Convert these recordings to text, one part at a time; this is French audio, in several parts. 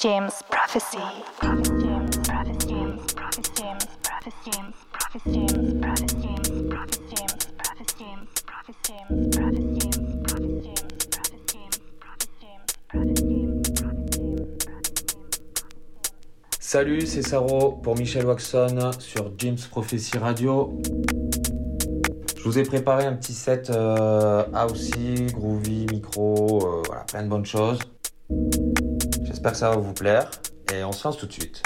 James Prophecy. Salut, c'est Saro pour Michel Waxon sur James Prophecy Radio. Je vous ai préparé un petit set euh, housey, groovy, micro, euh, voilà, plein de bonnes choses. J'espère que ça va vous plaire et on se lance tout de suite.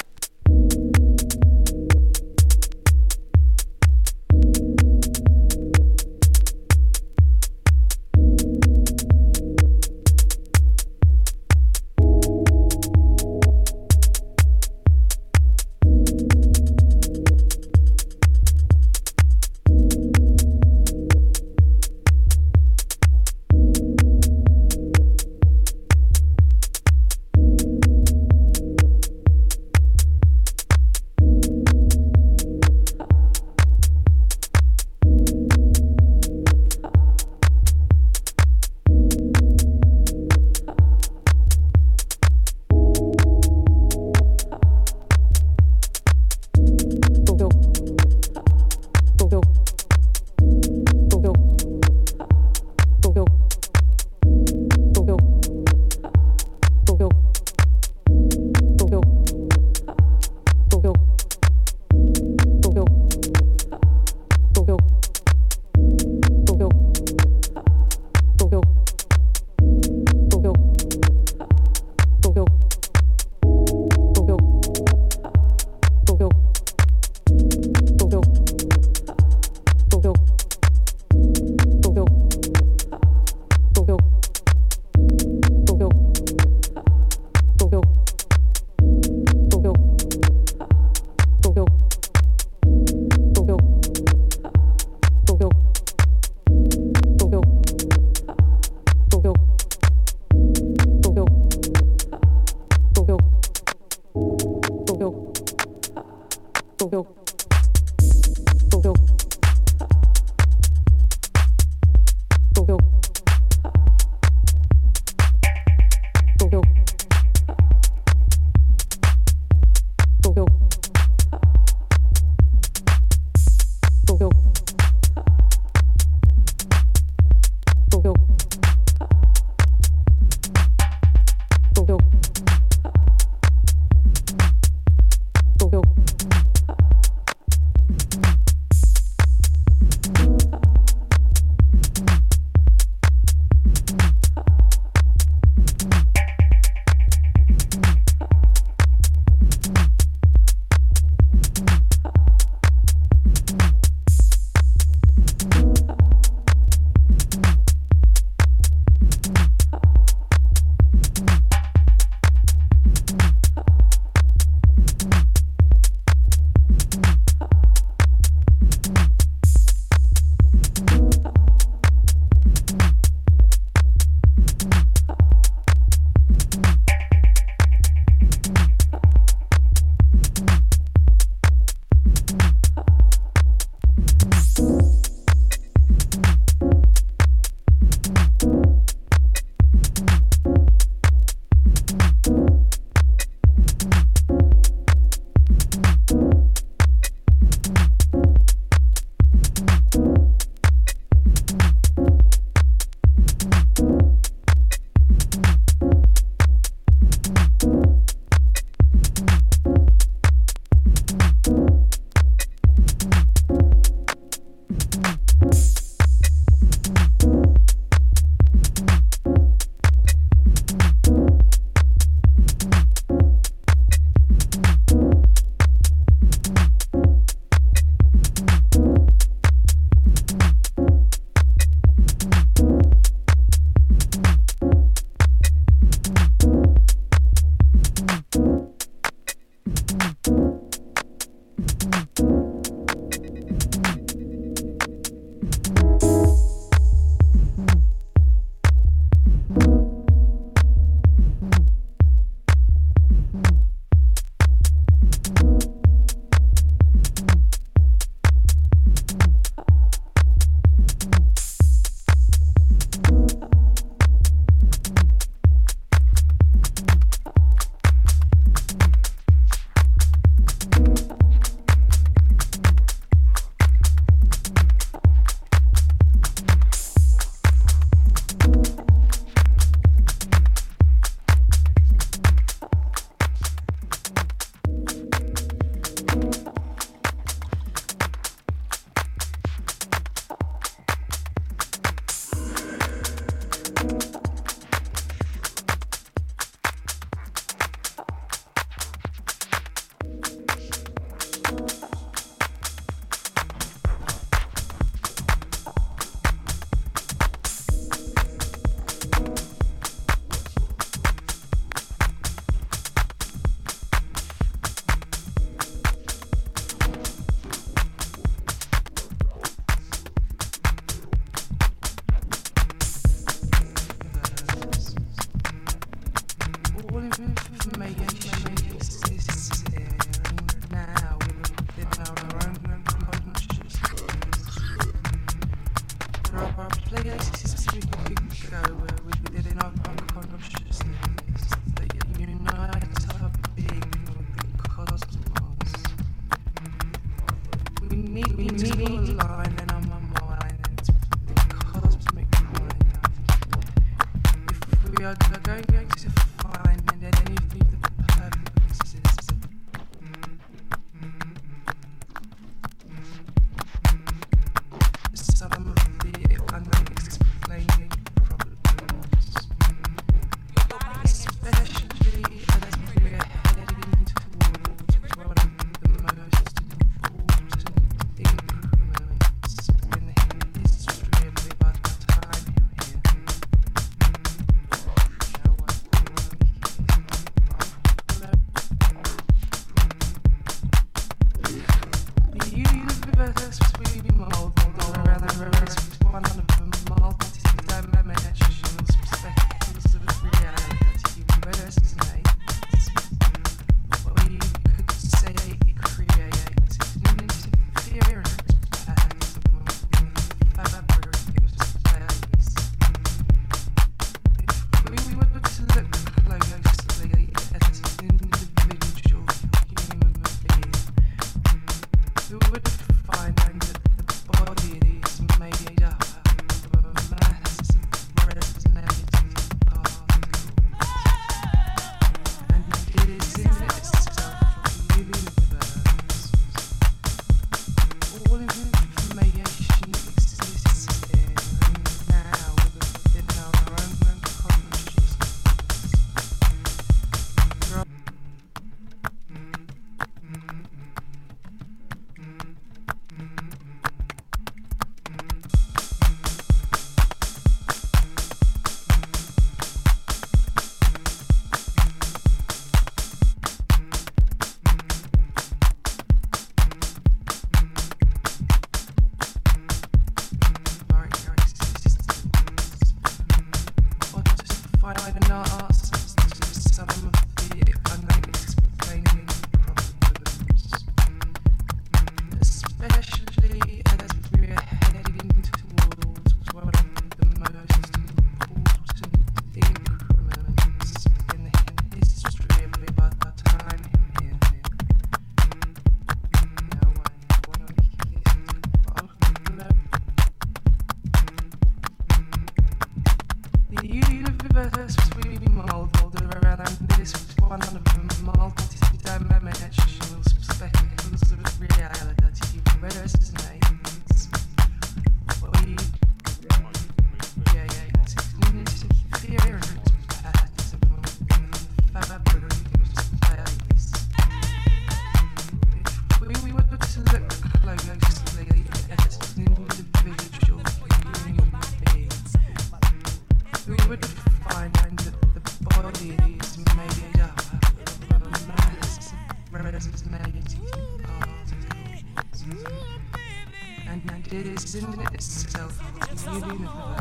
it's in itself, So you do.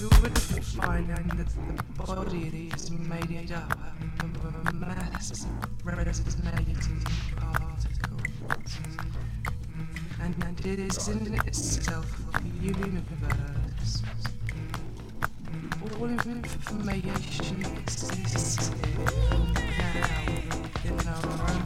you would find that the body is made up of masses of particles. And, and it is in itself a universe. All information exists now in our own.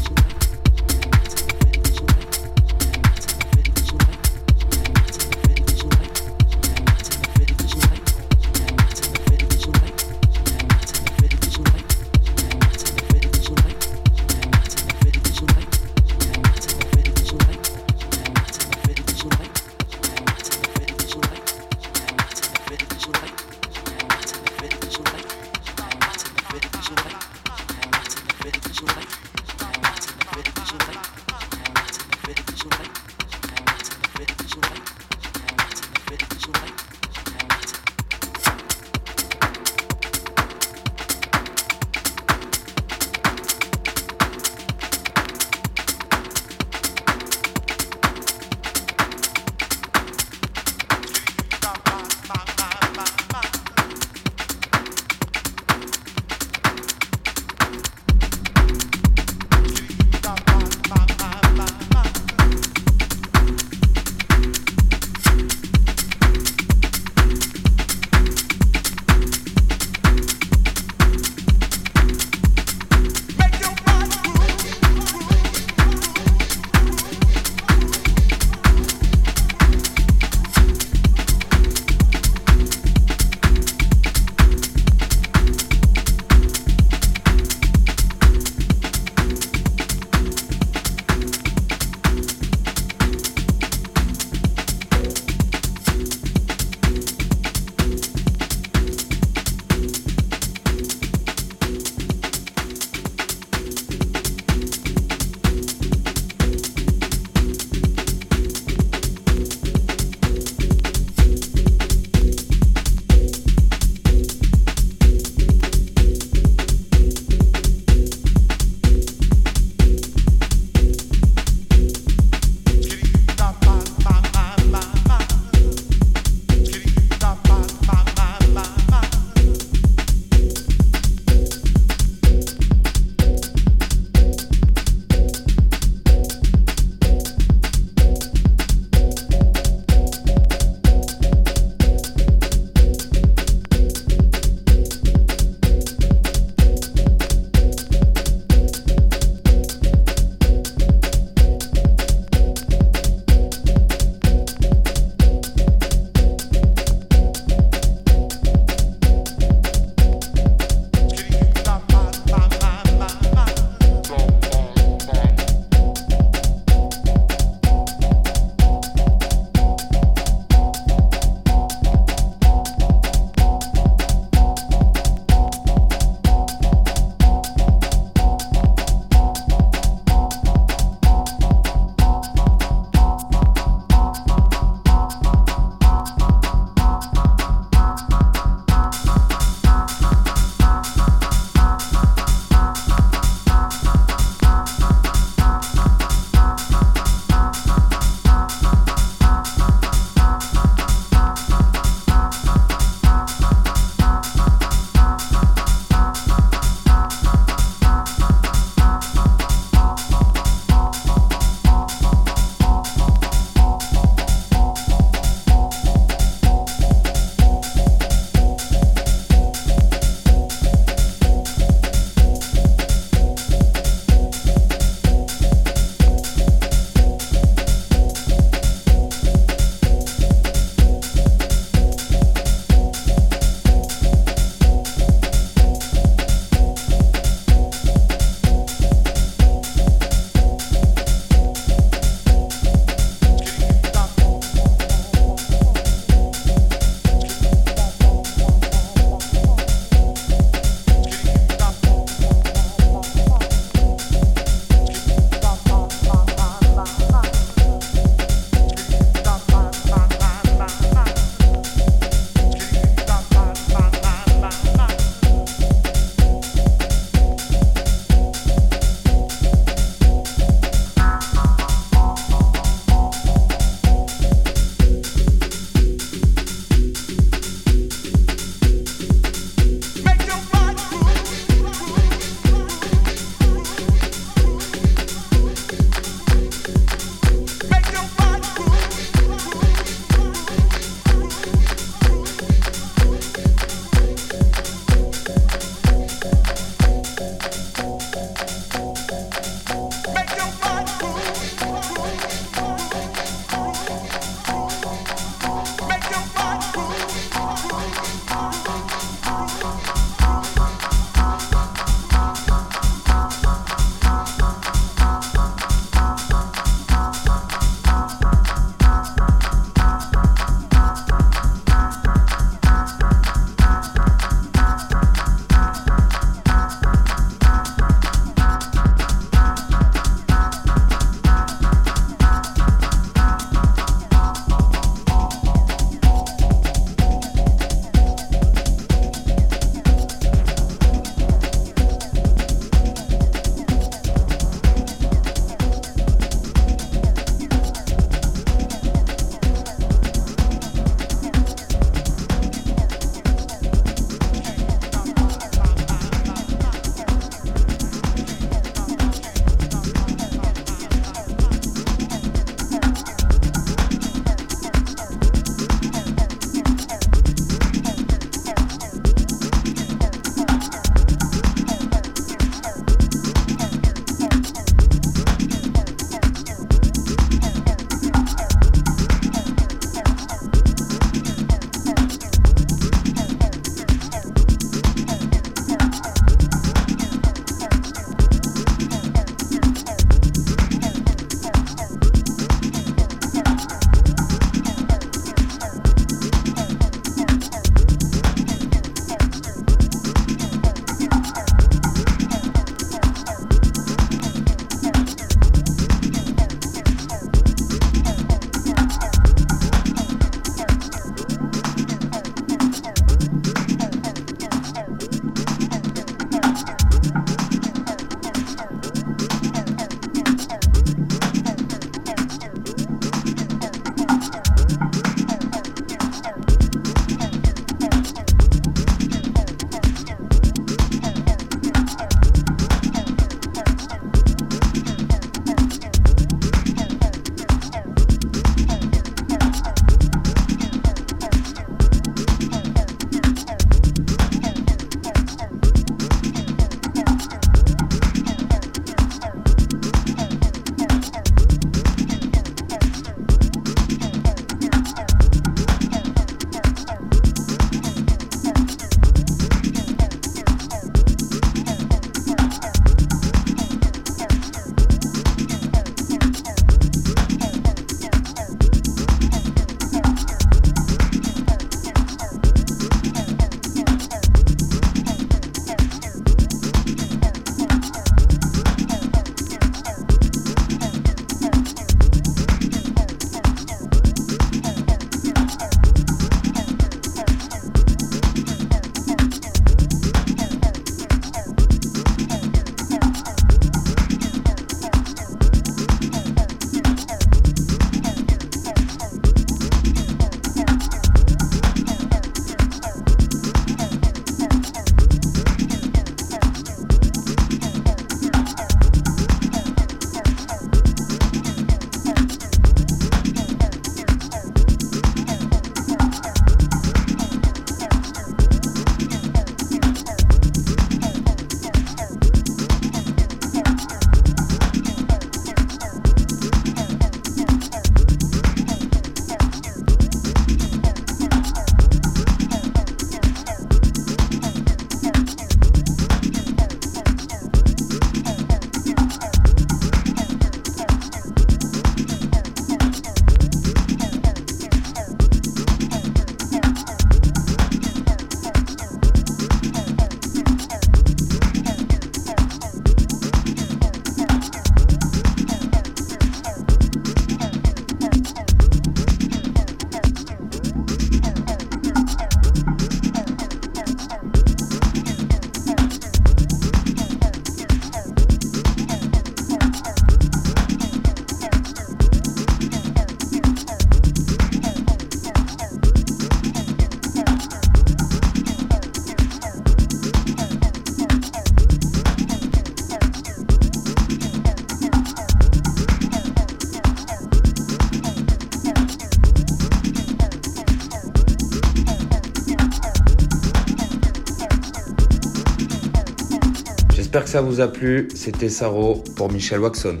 Que ça vous a plu. C'était Saro pour Michel Waxon.